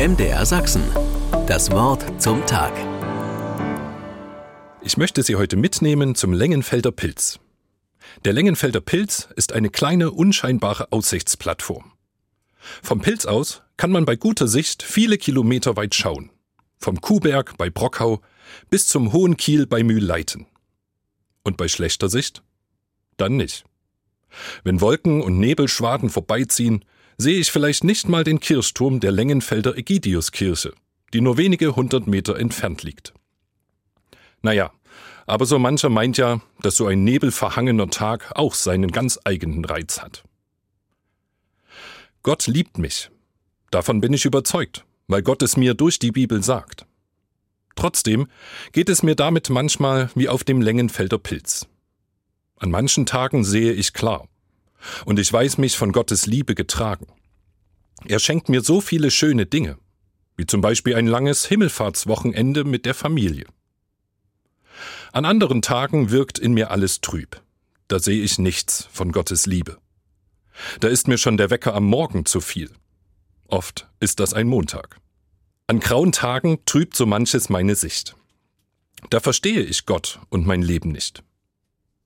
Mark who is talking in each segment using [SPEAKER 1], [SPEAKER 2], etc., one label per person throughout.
[SPEAKER 1] MDR Sachsen. Das Wort zum Tag.
[SPEAKER 2] Ich möchte Sie heute mitnehmen zum Längenfelder Pilz. Der Längenfelder Pilz ist eine kleine, unscheinbare Aussichtsplattform. Vom Pilz aus kann man bei guter Sicht viele Kilometer weit schauen. Vom Kuhberg bei Brockau bis zum Hohen Kiel bei Mühlleiten. Und bei schlechter Sicht? Dann nicht. Wenn Wolken und Nebelschwaden vorbeiziehen, sehe ich vielleicht nicht mal den Kirchturm der Längenfelder Egidiuskirche, die nur wenige hundert Meter entfernt liegt. Naja, aber so mancher meint ja, dass so ein nebelverhangener Tag auch seinen ganz eigenen Reiz hat. Gott liebt mich. Davon bin ich überzeugt, weil Gott es mir durch die Bibel sagt. Trotzdem geht es mir damit manchmal wie auf dem Längenfelder Pilz. An manchen Tagen sehe ich klar. Und ich weiß mich von Gottes Liebe getragen. Er schenkt mir so viele schöne Dinge, wie zum Beispiel ein langes Himmelfahrtswochenende mit der Familie. An anderen Tagen wirkt in mir alles trüb. Da sehe ich nichts von Gottes Liebe. Da ist mir schon der Wecker am Morgen zu viel. Oft ist das ein Montag. An grauen Tagen trübt so manches meine Sicht. Da verstehe ich Gott und mein Leben nicht.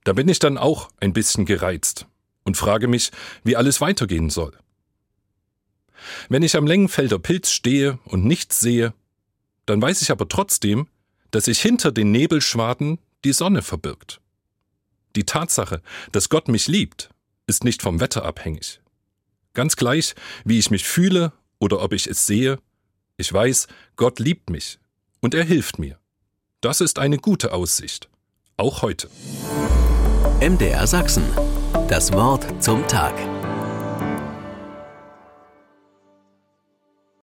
[SPEAKER 2] Da bin ich dann auch ein bisschen gereizt und frage mich, wie alles weitergehen soll. Wenn ich am Längenfelder Pilz stehe und nichts sehe, dann weiß ich aber trotzdem, dass sich hinter den Nebelschwaden die Sonne verbirgt. Die Tatsache, dass Gott mich liebt, ist nicht vom Wetter abhängig. Ganz gleich, wie ich mich fühle oder ob ich es sehe, ich weiß, Gott liebt mich und er hilft mir. Das ist eine gute Aussicht, auch heute.
[SPEAKER 1] MDR Sachsen. Das Wort zum Tag.